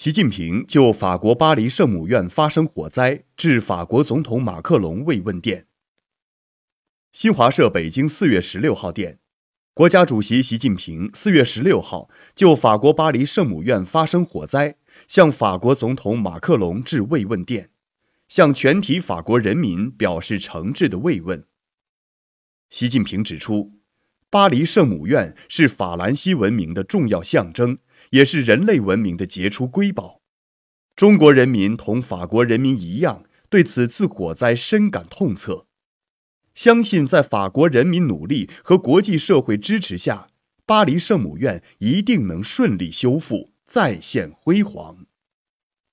习近平就法国巴黎圣母院发生火灾致法国总统马克龙慰问电。新华社北京四月十六号电，国家主席习近平四月十六号就法国巴黎圣母院发生火灾向法国总统马克龙致慰问电，向全体法国人民表示诚挚的慰问。习近平指出，巴黎圣母院是法兰西文明的重要象征。也是人类文明的杰出瑰宝。中国人民同法国人民一样，对此次火灾深感痛彻。相信在法国人民努力和国际社会支持下，巴黎圣母院一定能顺利修复，再现辉煌。